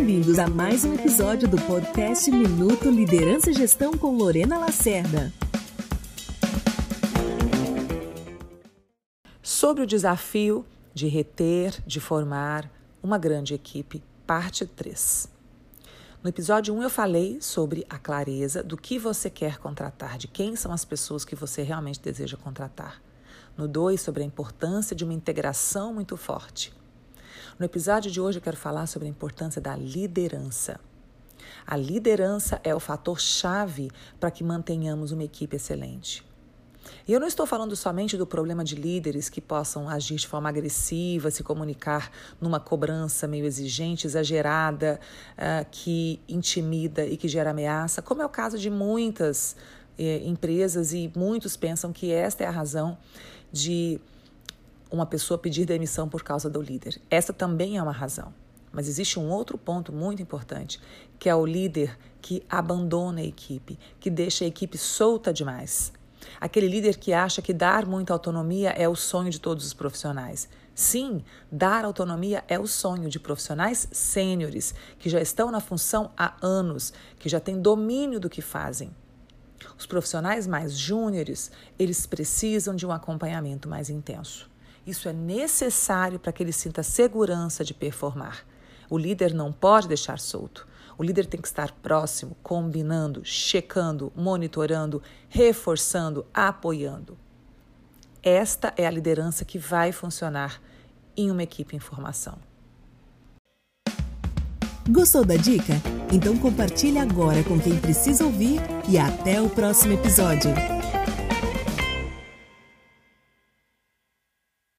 Bem-vindos a mais um episódio do podcast Minuto Liderança e Gestão com Lorena Lacerda. Sobre o desafio de reter, de formar uma grande equipe, parte 3. No episódio 1 eu falei sobre a clareza do que você quer contratar, de quem são as pessoas que você realmente deseja contratar. No 2, sobre a importância de uma integração muito forte. No episódio de hoje eu quero falar sobre a importância da liderança. A liderança é o fator chave para que mantenhamos uma equipe excelente. E eu não estou falando somente do problema de líderes que possam agir de forma agressiva, se comunicar numa cobrança meio exigente, exagerada, uh, que intimida e que gera ameaça, como é o caso de muitas eh, empresas e muitos pensam que esta é a razão de uma pessoa pedir demissão por causa do líder. Essa também é uma razão. Mas existe um outro ponto muito importante, que é o líder que abandona a equipe, que deixa a equipe solta demais. Aquele líder que acha que dar muita autonomia é o sonho de todos os profissionais. Sim, dar autonomia é o sonho de profissionais sêniores, que já estão na função há anos, que já têm domínio do que fazem. Os profissionais mais júniores, eles precisam de um acompanhamento mais intenso. Isso é necessário para que ele sinta segurança de performar. O líder não pode deixar solto. O líder tem que estar próximo, combinando, checando, monitorando, reforçando, apoiando. Esta é a liderança que vai funcionar em uma equipe em formação. Gostou da dica? Então compartilhe agora com quem precisa ouvir e até o próximo episódio.